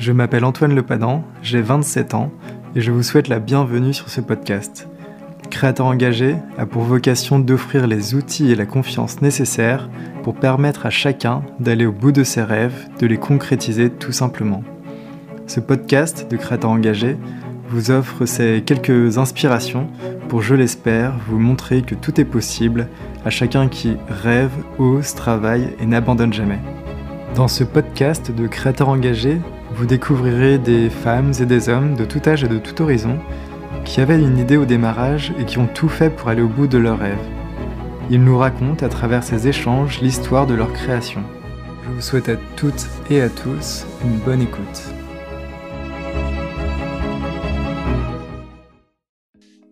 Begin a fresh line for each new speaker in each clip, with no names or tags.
Je m'appelle Antoine Lepadan, j'ai 27 ans et je vous souhaite la bienvenue sur ce podcast. Créateur engagé a pour vocation d'offrir les outils et la confiance nécessaires pour permettre à chacun d'aller au bout de ses rêves, de les concrétiser tout simplement. Ce podcast de Créateur engagé vous offre ces quelques inspirations pour, je l'espère, vous montrer que tout est possible à chacun qui rêve, ose, travaille et n'abandonne jamais. Dans ce podcast de créateurs engagés, vous découvrirez des femmes et des hommes de tout âge et de tout horizon qui avaient une idée au démarrage et qui ont tout fait pour aller au bout de leurs rêves. Ils nous racontent à travers ces échanges l'histoire de leur création. Je vous souhaite à toutes et à tous une bonne écoute.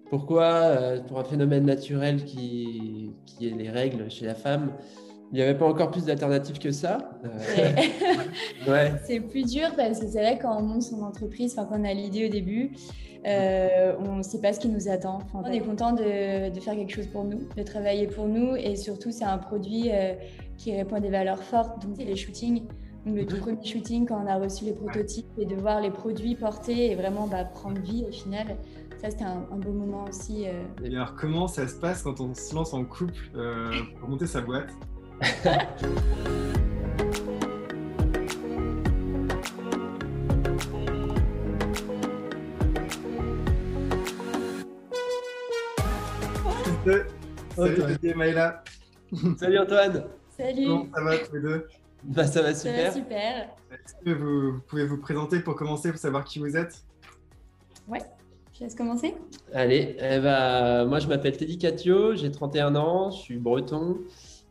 Pourquoi, euh, pour un phénomène naturel qui, qui est les règles chez la femme, il n'y avait pas encore plus d'alternatives que ça.
Euh, ouais. C'est plus dur parce que c'est vrai quand on monte son entreprise, enfin quand on a l'idée au début, euh, on ne sait pas ce qui nous attend. on est content de, faire quelque chose pour nous, de travailler pour nous et surtout c'est un produit euh, qui répond à des valeurs fortes. Donc c'est les shootings. Donc, le tout premier shooting quand on a reçu les prototypes et de voir les produits portés et vraiment bah, prendre vie au final. Ça, c'était un, beau moment aussi.
Et alors, comment ça se passe quand on se lance en couple pour monter sa boîte? Salut Maïla.
Salut Antoine.
Salut.
Comment ça va tous les deux?
Bah, Ça va super.
super.
Est-ce que vous, pouvez vous présenter pour commencer, pour savoir qui vous êtes?
Ouais. Je laisse commencer
Allez, eh ben, moi je m'appelle Teddy Catio, j'ai 31 ans, je suis breton.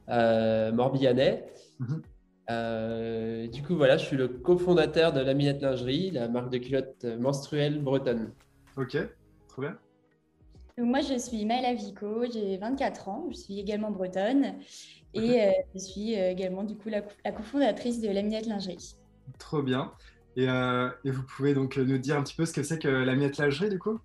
Euh, Morbihanais. Mhm. Euh, du coup, voilà, je suis le cofondateur de la Minette Lingerie, la marque de culottes menstruelles bretonne.
Ok, trop bien.
moi, je suis Maëla Vico, j'ai 24 ans, je suis également bretonne et euh, je suis également du coup la, cofondatrice de la Minette Lingerie.
Trop bien. Et, et, vous pouvez donc nous dire un petit peu ce que c'est que la Minette Lingerie du coup?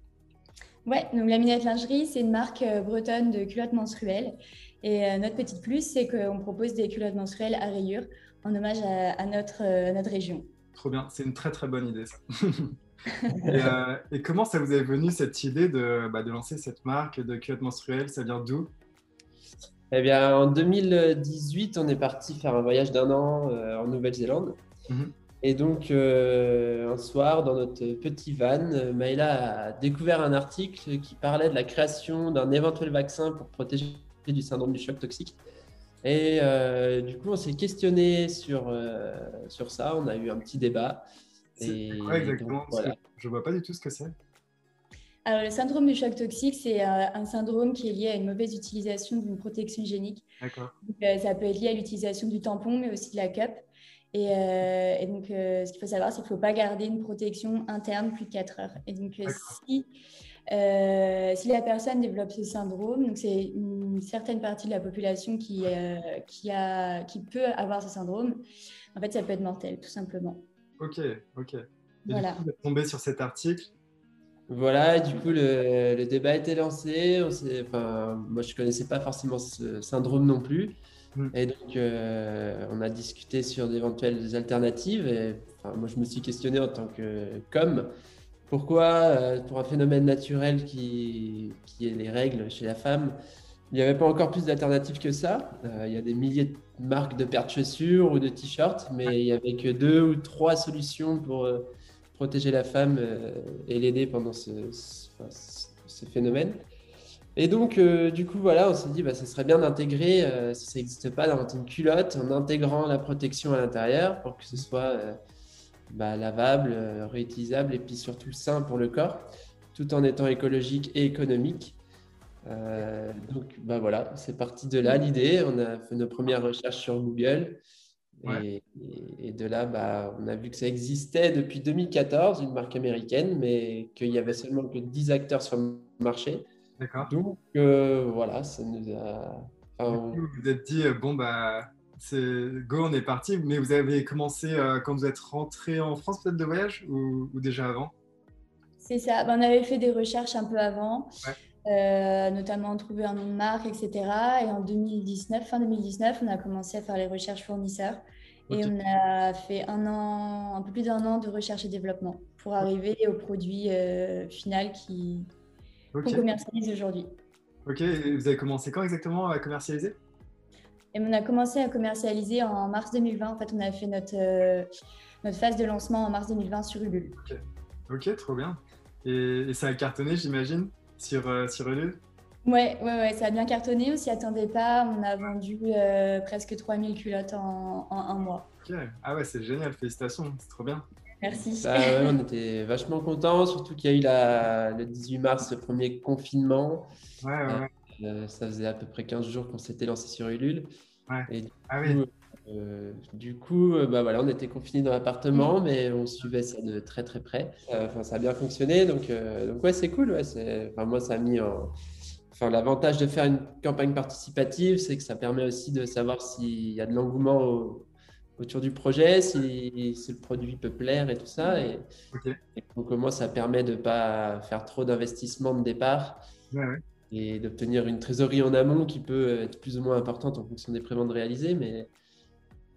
Ouais, donc la Minette Lingerie, c'est une marque bretonne de culottes menstruelles et euh, notre petite plus, c'est qu'on propose des culottes menstruelles à rayures en hommage à, notre, euh, notre région.
Trop bien, c'est une très très bonne idée ça. Euh, et, comment ça vous est venu cette idée de, bah, de lancer cette marque de culottes menstruelles? Ça vient d'où?
Eh bien, en 2018, on est parti faire un voyage d'un an en Nouvelle-Zélande. Mhm. Et donc, un soir, dans notre petit van, Maïla a découvert un article qui parlait de la création d'un éventuel vaccin pour protéger du syndrome du choc toxique. Et euh, du coup, on s'est questionné sur, euh, sur ça. On a eu un petit débat.
C'est quoi exactement Je vois pas du tout ce que c'est.
Alors, le syndrome du choc toxique, c'est euh, un syndrome qui est lié à une mauvaise utilisation d'une protection hygiénique.
D'accord.
ça peut être lié à l'utilisation du tampon, mais aussi de la cup. Et, et donc, ce qu'il faut savoir, c'est qu'il ne faut pas garder une protection interne plus de 4 heures. Et donc, si euh, si la personne développe ce syndrome, donc c'est une certaine partie de la population qui, euh, qui, a, qui peut avoir ce syndrome, en fait, ça peut être mortel, tout simplement.
Ok, ok. Et voilà. Du coup, tombé sur cet article.
Voilà, du coup, le, le débat a été lancé. On enfin, moi, je ne connaissais pas forcément ce syndrome non plus. Mm. Et donc, euh, on a discuté sur d'éventuelles alternatives. Et, enfin, moi, je me suis questionné en tant que com. Pourquoi, euh, pour un phénomène naturel qui, qui, est les règles chez la femme, il n'y avait pas encore plus d'alternatives que ça? Euh, Il y a des milliers de marques de paires de chaussures ou de t-shirts, mais il n'y avait que deux ou trois solutions pour euh, protéger la femme et l'aider pendant ce, ce, phénomène. Et donc, du coup, voilà, on s'est dit, bah, ça serait bien d'intégrer, si ça n'existe pas, dans une culotte, en intégrant la protection à l'intérieur pour que ce soit bah, lavable, euh, réutilisable et puis surtout sain pour le corps, tout en étant écologique et économique. Euh, donc bah voilà, c'est parti de là l'idée. On a fait nos premières recherches sur Google. Et, de là, bah, on a vu que ça existait depuis 2014, une marque américaine, mais qu'il y avait seulement que 10 acteurs sur le marché.
D'accord.
Donc euh, voilà, ça nous
a. vous vous êtes dit, bon, bah, go, on est parti. Mais vous avez commencé euh, quand vous êtes rentré en France, peut-être de voyage ou, déjà avant?
C'est ça. Ben, on avait fait des recherches un peu avant, euh, notamment trouver un nom de marque, etc. Et en 2019, fin 2019, on a commencé à faire les recherches fournisseurs. Et on a fait un an, un peu plus d'un an de recherche et développement pour arriver au produit final qui qu'on commercialise aujourd'hui.
Ok, et vous avez commencé quand exactement à commercialiser?
Et on a commencé à commercialiser en mars 2020. En fait, on a fait notre, euh, notre phase de lancement en mars 2020 sur Ulule.
Ok, ok, trop bien. Et, ça a cartonné, j'imagine, sur, euh, sur Ulule?
Ouais, ouais, ouais, ça a bien cartonné. On s'y attendait pas. On a vendu euh, presque 3000 culottes en, un mois.
Ok, ah ouais, c'est génial. Félicitations, c'est trop bien.
Merci.
Bah on était vachement contents, surtout qu'il y a eu la, le 18 mars, le premier confinement.
Ouais, ouais.
Euh, ça faisait à peu près 15 jours qu'on s'était lancé sur Ulule.
Et
du coup, euh, euh, bah voilà, on était confinés dans l'appartement, mm. mais on suivait ça de très très près. Enfin, ça a bien fonctionné, donc, donc ouais, c'est cool. Ouais, enfin, moi, ça a mis Enfin, l'avantage de faire une campagne participative, c'est que ça permet aussi de savoir s'il y a de l'engouement autour du projet, si, le produit peut plaire et tout ça. Et, donc, moi, ça permet de ne pas faire trop d'investissement de départ.
Ouais, ouais
et d'obtenir une trésorerie en amont qui peut être plus ou moins importante en fonction des préventes réalisées, mais,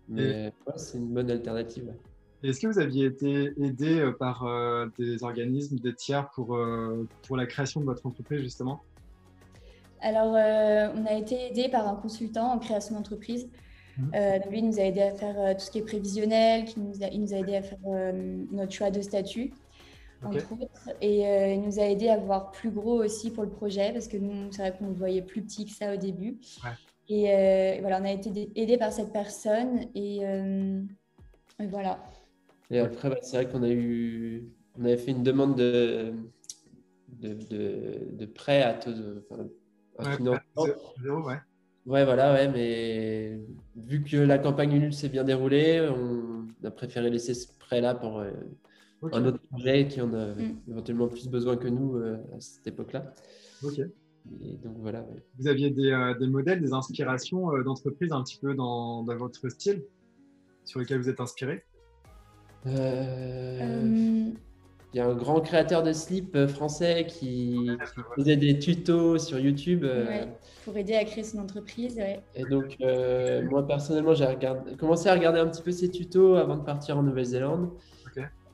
mais c'est une bonne alternative.
Est-ce que vous aviez été aidé euh, par euh, des organismes, des tiers pour, euh, pour la création de votre entreprise justement?
Alors, on a été aidé par un consultant en création d'entreprise. Mmh. lui, il nous a aidé à faire tout ce qui est prévisionnel, qui nous il nous a aidé à faire notre choix de statut entre autres. Et euh, il nous a aidé à voir plus gros aussi pour le projet, parce que nous, c'est vrai qu'on voyait plus petit que ça au début. Et euh, voilà, on a été aidé par cette personne. Et, euh, voilà.
Et après, bah, c'est vrai qu'on a eu, on avait fait une demande de, de, de, prêt à taux de,
financement. ouais.
Ouais, voilà, ouais, mais vu que la campagne Ulule s'est bien déroulée, on a préféré laisser ce prêt-là pour un autre projet qui en a mm. éventuellement plus besoin que nous euh, à cette époque-là.
Ok.
Et donc voilà.
Vous aviez des, euh, des, modèles, des inspirations euh, d'entreprise un petit peu dans, dans, votre style sur lesquels vous êtes inspiré?
Il y a un grand créateur de slip français qui faisait des tutos sur YouTube.
pour aider à créer son entreprise.
Et donc, moi personnellement, j'ai commencé à regarder un petit peu ses tutos avant de partir en Nouvelle-Zélande.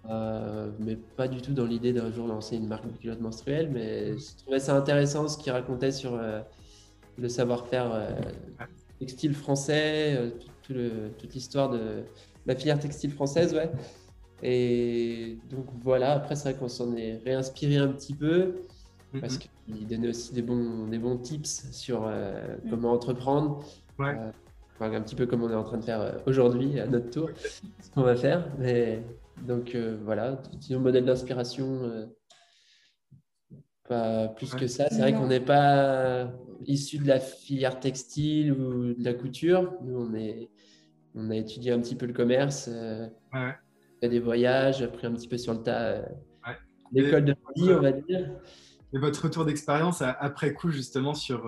Euh, mais pas du tout dans l'idée d'un jour lancer une marque de culottes menstruelles. Mais je trouvais ça intéressant ce qu'il racontait sur euh, le savoir-faire euh, textile français, toute l'histoire de la filière textile française. Ouais. Et donc voilà, après, c'est vrai qu'on s'en est réinspiré un petit peu parce mm-hmm. qu'il donnait aussi des bons, des bons tips sur mm. comment entreprendre. un petit peu comme on est en train de faire aujourd'hui à notre tour, ce qu'on va faire. Mais donc euh, voilà, un modèle d'inspiration, euh, pas plus que ça. C'est vrai qu'on n'est pas issu de la filière textile ou de la couture. Nous, on, est, on a étudié un petit peu le commerce, euh, fait des voyages, appris un petit peu sur le tas l'école de vie, on va dire.
Et votre retour d'expérience après coup, justement, sur,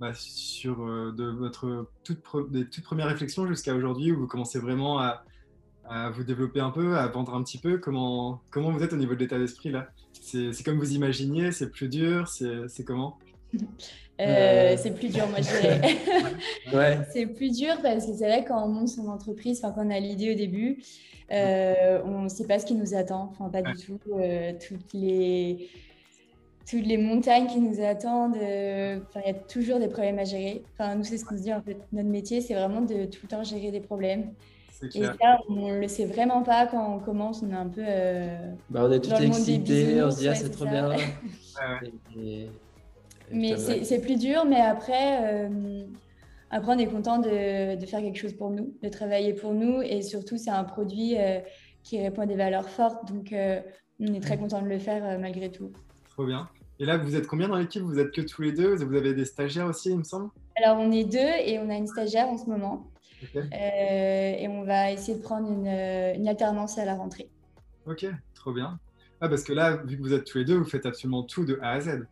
bah, sur de votre toute, des toutes premières réflexions jusqu'à aujourd'hui, où vous commencez vraiment à, à vous développer un peu, à vendre un petit peu Comment, comment vous êtes au niveau de l'état d'esprit là? C'est comme vous imaginiez C'est plus dur C'est comment?
Euh, c'est plus dur, moi je dirais. ouais. C'est plus dur parce que c'est vrai quand on monte son entreprise, quand on a l'idée au début, euh, on ne sait pas ce qui nous attend, enfin pas du tout. Euh, toutes les toutes les montagnes qui nous attendent, il y a toujours des problèmes à gérer. Enfin nous c'est ce qu'on se dit en fait, notre métier c'est vraiment de tout le temps gérer des problèmes. Et ça, on ne le sait vraiment pas quand on commence. On est un peu. Euh,
bah, on est tout excité, on se dit, ah, c'est trop bien.
mais c'est plus dur, mais après, euh, après on est content de, de, faire quelque chose pour nous, de travailler pour nous. Et surtout, c'est un produit euh, qui répond à des valeurs fortes. Donc, on est très content de le faire malgré tout.
Trop bien. Et là, vous êtes combien dans l'équipe? Vous êtes que tous les deux? Vous avez des stagiaires aussi, il me semble?
Alors, on est deux et on a une stagiaire en ce moment. Euh, et on va essayer de prendre une, euh, une, alternance à la rentrée.
Ok, trop bien. Ah, parce que là, vu que vous êtes tous les deux, vous faites absolument tout de A à Z.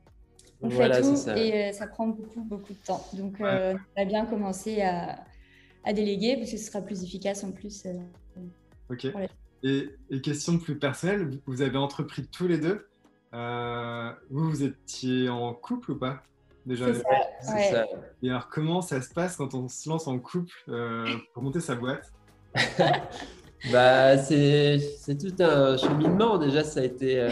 On fait tout et euh, ça prend beaucoup, beaucoup de temps. Donc, on va bien commencer à, à, déléguer parce que ce sera plus efficace en plus.
ok. Et, et, question plus personnelle, vous avez entrepris tous les deux. vous, vous étiez en couple ou pas?
Déjà. C'est ça,
Et alors, comment ça se passe quand on se lance en couple euh, pour monter sa boîte?
Bah, c'est tout un cheminement. Déjà, ça a été.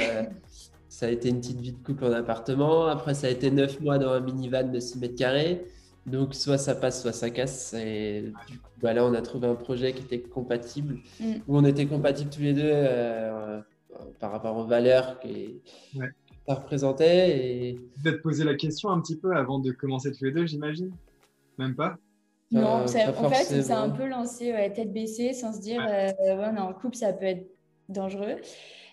Ça a été une petite vie de couple en appartement. Après, ça a été neuf mois dans un minivan de 6 mètres carrés. Donc, soit ça passe, soit ça casse. Et du coup, bah là, on a trouvé un projet qui était compatible, mm. où on était compatibles tous les deux euh, par rapport aux valeurs qui, ça représentait. Et...
Vous êtes posé la question un petit peu avant de commencer tous les deux, j'imagine Même pas?
Non, en fait, on s'est un peu lancé tête baissée sans se dire, euh, ouais, on est en couple, ça peut être dangereux.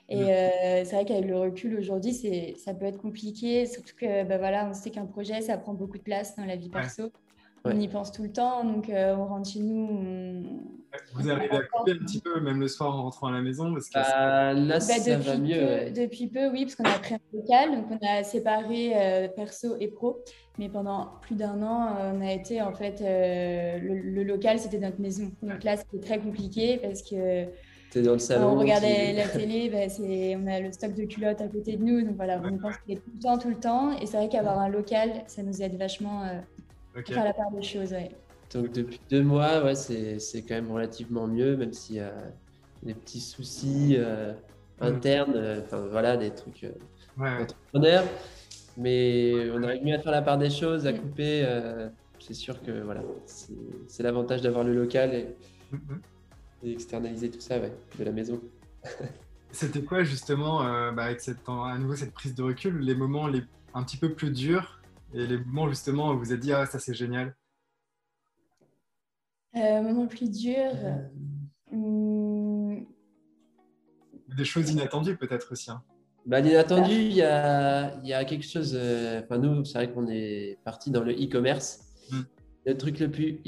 Et euh, c'est vrai qu'avec le recul aujourd'hui, ça peut être compliqué, surtout que bah, voilà, on sait qu'un projet, ça prend beaucoup de place dans la vie perso. On y pense tout le temps, donc euh, on rentre chez nous.
Vous arrivez à couper un petit peu, même le soir en rentrant à la maison parce que
bah, Là, ça
bah,
va mieux.
Depuis peu, oui, parce qu'on a pris un local, donc on a séparé euh, perso et pro. Mais pendant plus d'un an, on a été en fait. le, le, local, c'était notre maison. Donc là, c'était très compliqué parce que
dans le salon.
on regardait la télé, bah, on a le stock de culottes à côté de nous. Donc voilà, on pense qu'il est tout le temps, tout le temps. Et c'est vrai qu'avoir un local, ça nous aide vachement euh, à faire la part des choses.
Donc depuis deux mois, ouais, c'est quand même relativement mieux, même s'il y a des petits soucis euh, internes, euh, enfin voilà, des trucs entrepreneurs. Mais on arrive mieux à faire la part des choses, à mm. couper. c'est sûr que voilà, c'est l'avantage d'avoir le local. Et, mm, mm externaliser tout ça de la maison.
C'était quoi justement, euh, bah, avec cette, à nouveau cette prise de recul, les moments les, un petit peu plus durs et les moments justement où vous avez dit ah ça c'est génial?
Euh, Moment plus dur. Euh. Hmm.
Des choses inattendues peut-être aussi. Hein.
Bah, l'inattendu, il y a, y a, quelque chose. Euh, enfin, nous, c'est vrai qu'on est parti dans le e-commerce. Hmm. Le truc le plus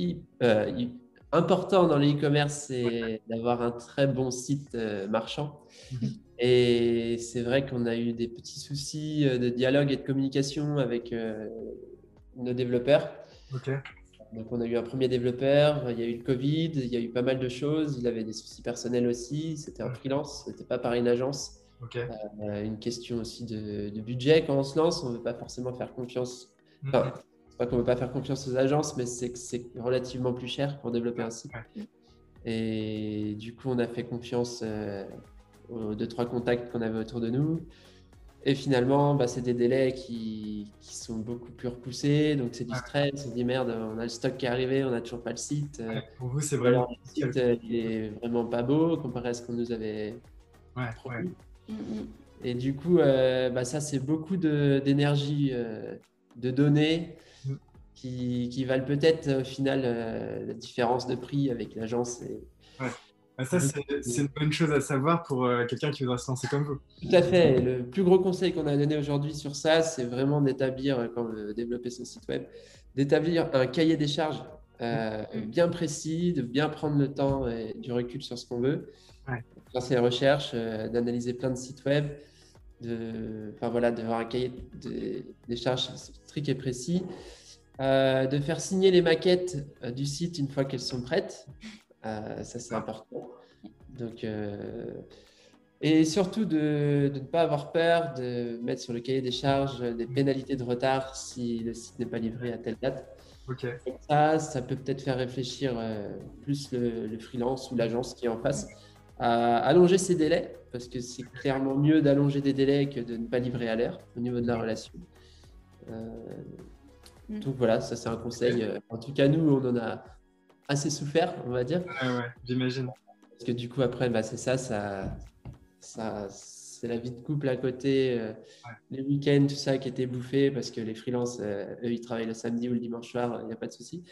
important dans le e-commerce, c'est d'avoir un très bon site euh, marchand. Mhm. Et c'est vrai qu'on a eu des petits soucis euh, de dialogue et de communication avec euh, nos développeurs. Donc on a eu un premier développeur, il y a eu le Covid, il y a eu pas mal de choses. Il avait des soucis personnels aussi. C'était un freelance, c'était pas par une agence. une question aussi de, budget quand on se lance, on ne veut pas forcément faire confiance. Mhm pas qu'on ne veut pas faire confiance aux agences, mais c'est que c'est relativement plus cher pour développer un site. Et du coup, on a fait confiance euh, aux deux, trois contacts qu'on avait autour de nous. Et finalement, bah, c'est des délais qui, qui, sont beaucoup plus repoussés. Donc, c'est du stress. On se dit merde, on a le stock qui est arrivé, on n'a toujours pas le site.
pour vous, c'est vraiment.
Le site, il est vraiment pas beau comparé à ce qu'on nous avait promis. Mm, mm. Et du coup, euh, bah, ça, c'est beaucoup d'énergie, euh, de données qui, valent peut-être au final euh, la différence de prix avec l'agence. Et...
Bah, ça, c'est une bonne chose à savoir pour euh, quelqu'un qui voudrait se lancer comme vous.
Tout à fait. Le plus gros conseil qu'on a donné aujourd'hui sur ça, c'est vraiment d'établir, euh, quand on développer son site web, d'établir un cahier des charges mm. bien précis, de bien prendre le temps et du recul sur ce qu'on veut, ouais. faire ses recherches, d'analyser plein de sites web, de, enfin voilà, d'avoir un cahier des charges strict et précis euh, de faire signer les maquettes euh, du site une fois qu'elles sont prêtes. Euh, ça, c'est important. Donc, et surtout de, ne pas avoir peur de mettre sur le cahier des charges des pénalités de retard si le site n'est pas livré à telle date. Ça, ça peut peut-être faire réfléchir plus le, freelance ou l'agence qui est en face à allonger ses délais, parce que c'est clairement mieux d'allonger des délais que de ne pas livrer à l'heure au niveau de la relation. Mm. Donc voilà, ça c'est un conseil. Euh, en tout cas, nous, on en a assez souffert, on va dire.
Ouais, ouais, j'imagine.
Parce que du coup, après, bah, c'est ça, ça, ça c'est la vie de couple à côté, euh, les week-ends, tout ça qui était bouffé parce que les freelances, euh, eux, ils travaillent le samedi ou le dimanche soir, il n'y a pas de souci.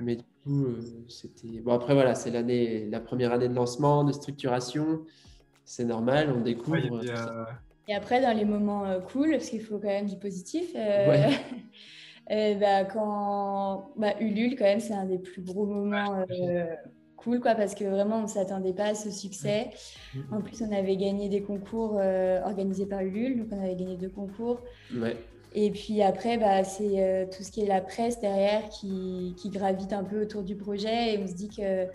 Mais du coup, c'était. Bon, après, voilà, c'est l'année, la première année de lancement, de structuration. C'est normal, on découvre.
et, après, dans les moments cool, parce qu'il faut quand même du positif, ouais. bah, quand bah, Ulule, quand même, c'est un des plus gros moments euh, cool, quoi, parce que vraiment, on ne s'attendait pas à ce succès. En plus, on avait gagné des concours euh, organisés par Ulule, donc on avait gagné deux concours. Et puis après, bah, c'est euh, tout ce qui est la presse derrière qui, qui, gravite un peu autour du projet et on se dit que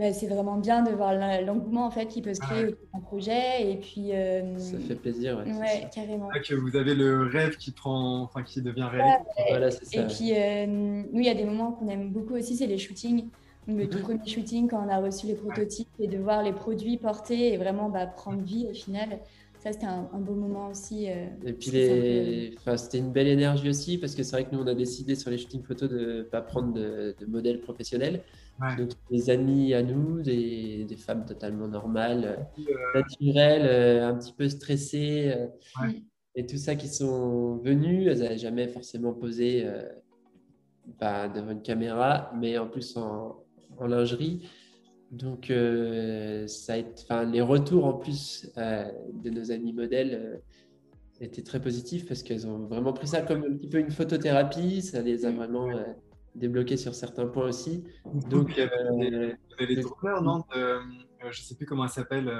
bah, c'est vraiment bien de voir l'engouement en fait qui peut se créer autour d'un projet et puis
euh, ça fait plaisir
ouais, carrément
que vous avez le rêve qui prend enfin qui devient réalité
voilà, et puis euh, nous il y a des moments qu'on aime beaucoup aussi c'est les shootings le tout premier shooting quand on a reçu les prototypes et de voir les produits portés et vraiment bah, prendre vie au final. Ça, c'était un, beau moment aussi.
Euh, et puis, les... enfin, c'était une belle énergie aussi parce que c'est vrai que nous, on a décidé sur les shootings photos de ne pas prendre de, de modèles professionnels. Donc, des amis à nous, des, des femmes totalement normales, euh, naturelles, euh, un petit peu stressées, et tout ça qui sont venues. Elles n'avaient jamais forcément posé bah, devant une caméra, mais en plus en, en lingerie. Donc, euh, ça a les retours en plus euh, de nos amis modèles euh, étaient très positifs parce qu'elles ont vraiment pris ça comme un petit peu une photothérapie. Ça les a vraiment débloqués sur certains points aussi.
Donc, il y avait, les droneurs, non Je ne sais plus comment elles s'appellent,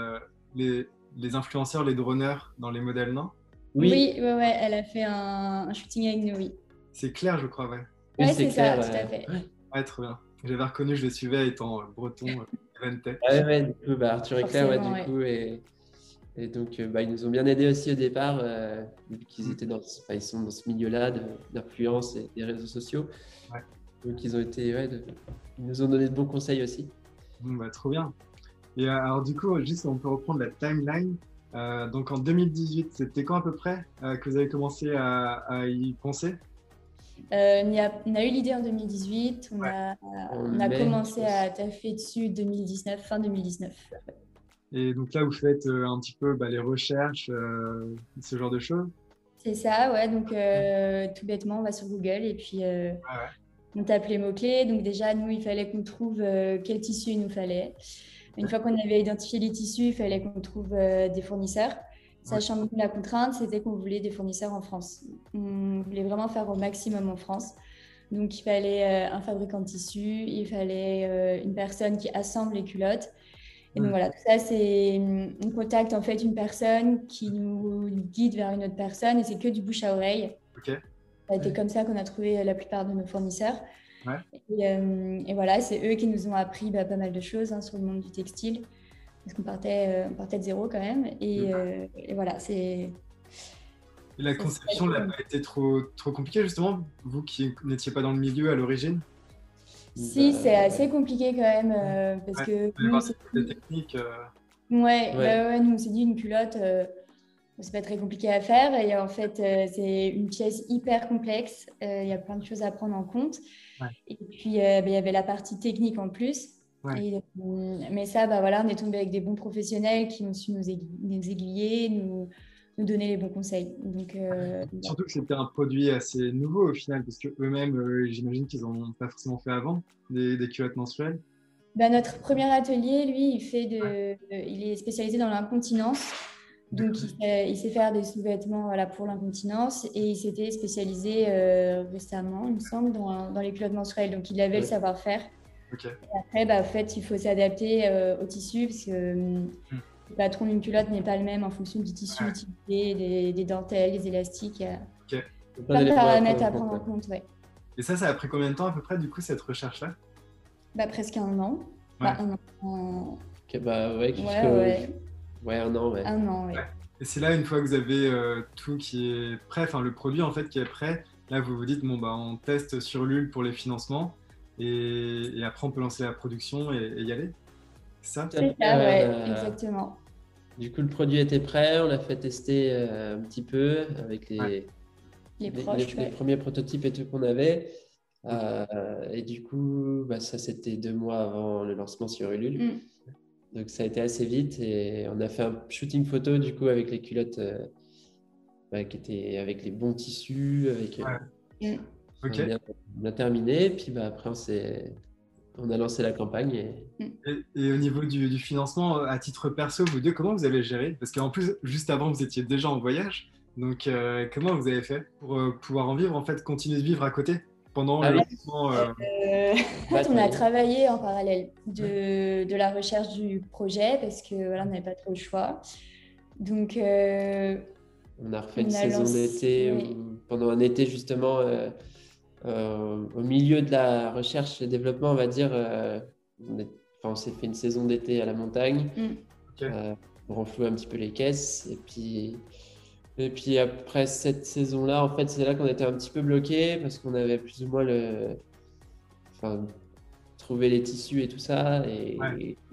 les, les, influenceurs, les droneurs dans les modèles, non?
Oui, oui ouais, elle a fait un, shooting avec nous, oui.
C'est clair, je crois, ouais.
Oui, c'est ça, tout à fait.
Ouais, trop bien. J'avais reconnu, je les suivais étant breton.
Ouais, ouais, du coup, bah, Arthur et Claire, ouais, du coup, et, et donc, euh, bah, ils nous ont bien aidés aussi au départ, euh, vu qu'ils mm. étaient dans, ils sont dans ce milieu-là d'influence et des réseaux sociaux. Donc, ils ont été, ouais, ils nous ont donné de bons conseils aussi.
bah, trop bien. Et euh, alors, du coup, juste, on peut reprendre la timeline. donc, en 2018, c'était quand à peu près que vous avez commencé à, à y penser?
Euh, on, a, eu l'idée en 2018, on a, commencé à taffer dessus 2019, fin 2019.
Et donc là, vous faites euh, un petit peu bah, les recherches, euh, ce genre de choses?
C'est ça, ouais. Donc tout bêtement, on va sur Google et puis on tape les mots-clés. Donc déjà, nous, il fallait qu'on trouve quel tissu il nous fallait. Une fois qu'on avait identifié les tissus, il fallait qu'on trouve des fournisseurs. Sachant que la contrainte, c'était qu'on voulait des fournisseurs en France. On voulait vraiment faire au maximum en France. Donc, il fallait euh, un fabricant de tissus, il fallait euh, une personne qui assemble les culottes. Et donc, voilà, tout ça, c'est. On contacte en fait une personne qui nous guide vers une autre personne et c'est que du bouche à oreille.
Ok.
C'est comme ça qu'on a trouvé la plupart de nos fournisseurs. Ouais. Et, euh, et, voilà, c'est eux qui nous ont appris bah, pas mal de choses hein, sur le monde du textile parce qu'on partait, euh, partait de zéro quand même. Et, euh, voilà, c'est.
la conception n'a pas été trop, trop compliquée, justement, vous qui n'étiez pas dans le milieu à l'origine?
Si, c'est assez compliqué quand même, euh, parce que.
Nous, techniques.
Ouais, ouais. nous on s'est dit une culotte, c'est pas très compliqué à faire. Et en fait, c'est une pièce hyper complexe. Il y a plein de choses à prendre en compte. Et puis, bah, il y avait la partie technique en plus. Euh, mais ça, bah voilà, on est tombé avec des bons professionnels qui ont su nous, aiguiller, nous, nous, donner les bons conseils. Donc, euh,
Surtout que c'était un produit assez nouveau au final, parce qu'eux-mêmes, euh, j'imagine qu'ils n'en ont pas forcément fait avant, des, des culottes menstruelles.
Bah, notre premier atelier, lui, il, fait de, il est spécialisé dans l'incontinence. Donc, il sait, faire des sous-vêtements voilà, pour l'incontinence et il s'était spécialisé récemment, il me semble, dans, dans, les culottes menstruelles. Donc, il avait le savoir-faire après, bah, en fait, il faut s'adapter euh, au tissu parce que hmm. le patron d'une culotte n'est pas le même en fonction du tissu utilisé, des, dentelles, des élastiques. Il y a plein de paramètres à prendre en compte. Ouais.
Et ça, ça a pris combien de temps à peu près, du coup, cette recherche-là?
Bah, Presque un an. Bah, un an.
bah, ouais,
ouais,
ouais. un an, ouais.
Un an, ouais.
Et c'est là, une fois que vous avez euh, tout qui est prêt, enfin le produit en fait qui est prêt, là vous vous dites, bon, bah, on teste sur l'UL pour les financements. Et, après, on peut lancer la production et, y aller.
Ça? C'est ça, ouais, euh, exactement.
Du coup, le produit était prêt, on l'a fait tester euh, un petit peu avec les,
les,
premiers prototypes et tout qu'on avait. Euh, et du coup, bah, ça c'était deux mois avant le lancement sur Ulule. Mm. Donc ça a été assez vite et on a fait un shooting photo du coup avec les culottes bah, qui étaient avec les bons tissus, avec. Mm. On, a, terminé, puis bah, après, on, on a lancé la campagne.
Et, au niveau du, financement, à titre perso, vous deux, comment vous avez géré? Parce qu'en plus, juste avant, vous étiez déjà en voyage. Donc, euh, comment vous avez fait pour euh, pouvoir en vivre, en fait, continuer de vivre à côté? Pendant ah le
euh... En fait, on a travaillé en parallèle de, de, la recherche du projet parce que voilà, on n'avait pas trop le choix. Donc, euh,
on a refait une saison d'été pendant un été justement euh, au milieu de la recherche et développement, on va dire, euh, on, s'est fait une saison d'été à la montagne. Mm. Euh, on renfloue un petit peu les caisses. Et puis, et puis après cette saison-là, en fait, c'est là qu'on était un petit peu bloqué parce qu'on avait plus ou moins le. Enfin, trouver les tissus et tout ça. Et,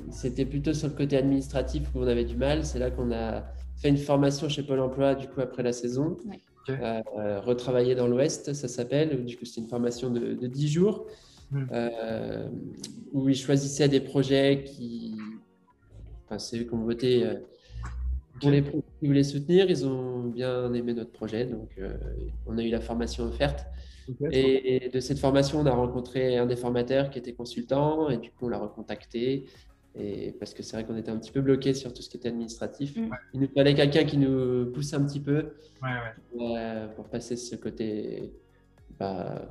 c'était plutôt sur le côté administratif où on avait du mal. C'est là qu'on a fait une formation chez Pôle Emploi, du coup, après la saison. Euh, retravailler dans l'Ouest, ça s'appelle. Du coup, c'est une formation de, de 10 jours euh, où ils choisissaient des projets qui. Enfin, c'est eux qui ont voté euh, pour les projets qu'ils voulaient soutenir. Ils ont bien aimé notre projet, donc on a eu la formation offerte. Et, de cette formation, on a rencontré un des formateurs qui était consultant, et du coup, on l'a recontacté. Et parce que c'est vrai qu'on était un petit peu bloqué sur tout ce qui était administratif. Mm. Il nous fallait quelqu'un qui nous pousse un petit peu euh, pour passer ce côté. Bah,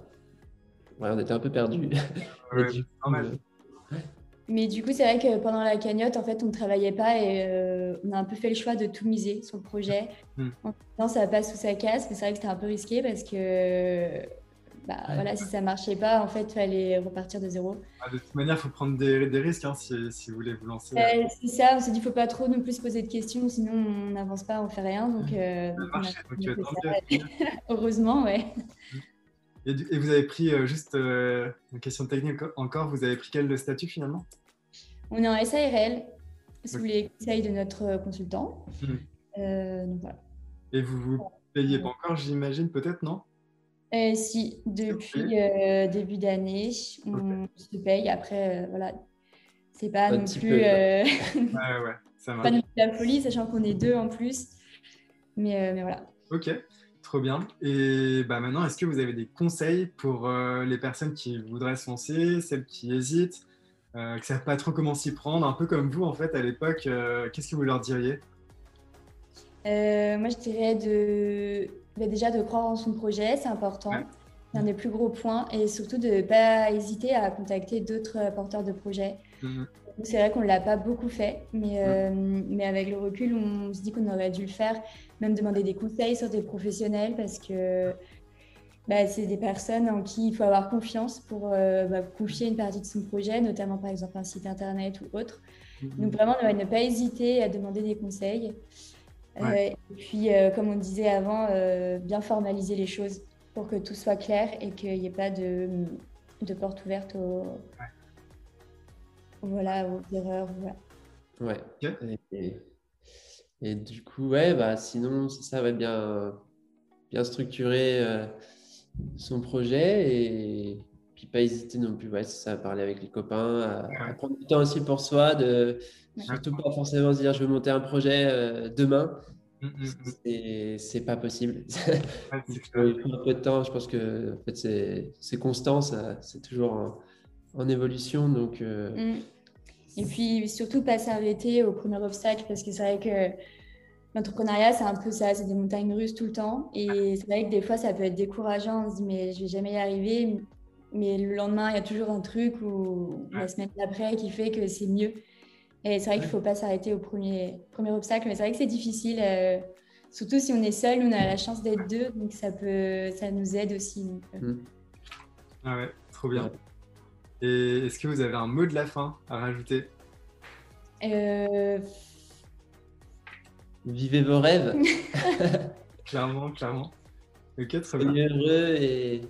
on était un peu perdus.
Mais du coup, c'est vrai que pendant la cagnotte, en fait, on ne travaillait pas et euh, on a un peu fait le choix de tout miser sur le projet. Mm. En ça passe sous sa casse, mais c'est vrai que c'était un peu risqué parce que bah, voilà, si ça marchait pas, en fait, il fallait repartir de zéro.
Ah, de toute manière, il faut prendre des, des risques hein, si, si, vous voulez vous lancer.
c'est ça, on s'est dit, il ne faut pas trop non plus se poser de questions, sinon on n'avance pas, on ne fait rien. Donc, euh, Heureusement, ouais.
Et, et, vous avez pris, euh, juste euh, une question technique encore, vous avez pris quel statut finalement?
On est en SARL, sous les conseils de notre consultant. Mmh.
donc, voilà. Et vous vous payez pas encore, j'imagine, peut-être, non?
Euh, si, depuis euh, début d'année, on se paye. Après, euh, voilà, c'est pas non plus, ouais, ouais, ça pas non plus la folie, sachant qu'on est deux en plus. Mais, mais, voilà.
Ok, trop bien. Et bah, maintenant, est-ce que vous avez des conseils pour les personnes qui voudraient se lancer, celles qui hésitent, qui ne savent pas trop comment s'y prendre, un peu comme vous en fait à l'époque Qu'est-ce que vous leur diriez?
Moi, je dirais de déjà de croire en son projet, c'est important. C'est un des plus gros points. Et surtout de ne pas hésiter à contacter d'autres porteurs de projets. Mhm. C'est vrai qu'on ne l'a pas beaucoup fait, mais, euh, mais avec le recul, on se dit qu'on aurait dû le faire, même demander des conseils sur des professionnels parce que bah, c'est des personnes en qui il faut avoir confiance pour euh, bah, confier une partie de son projet, notamment par exemple un site internet ou autre. Mhm. Donc vraiment, ne pas hésiter à demander des conseils. Euh, et puis, comme on disait avant, bien formaliser les choses pour que tout soit clair et qu'il n'y ait pas de, de porte ouverte aux, voilà, aux erreurs.
Ouais. Et, et, du coup, ouais, bah, sinon, ça va bien, bien structurer son projet et puis pas hésiter non plus, ouais, ça, à parler avec les copains, à, prendre du temps aussi pour soi, de surtout pas forcément se dire je veux monter un projet euh, demain. Mm, mm, mm. C'est pas possible. il faut un peu de temps. Je pense que en fait, c'est constant, c'est toujours en, évolution. Donc, euh,
Et puis surtout pas s'arrêter au premier obstacle parce que c'est vrai que l'entrepreneuriat, c'est un peu ça, c'est des montagnes russes tout le temps. Et c'est vrai que des fois, ça peut être décourageant. On se dit, mais je vais jamais y arriver. Mais le lendemain, il y a toujours un truc ou la semaine d'après qui fait que c'est mieux. Et c'est vrai qu'il ne faut pas s'arrêter au premier, premier obstacle. Mais c'est vrai que c'est difficile, euh, surtout si on est seul, on a la chance d'être deux. Donc ça, peut, ça nous aide aussi. Euh.
Mmh. Ah ouais, trop bien. Et est-ce que vous avez un mot de la fin à rajouter?
Euh... Vivez vos rêves.
clairement, clairement. Ok, très
bien. heureux et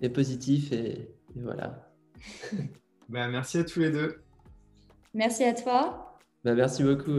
et positif et, voilà.
bah, merci à tous les deux.
Merci à toi.
Bah, merci beaucoup.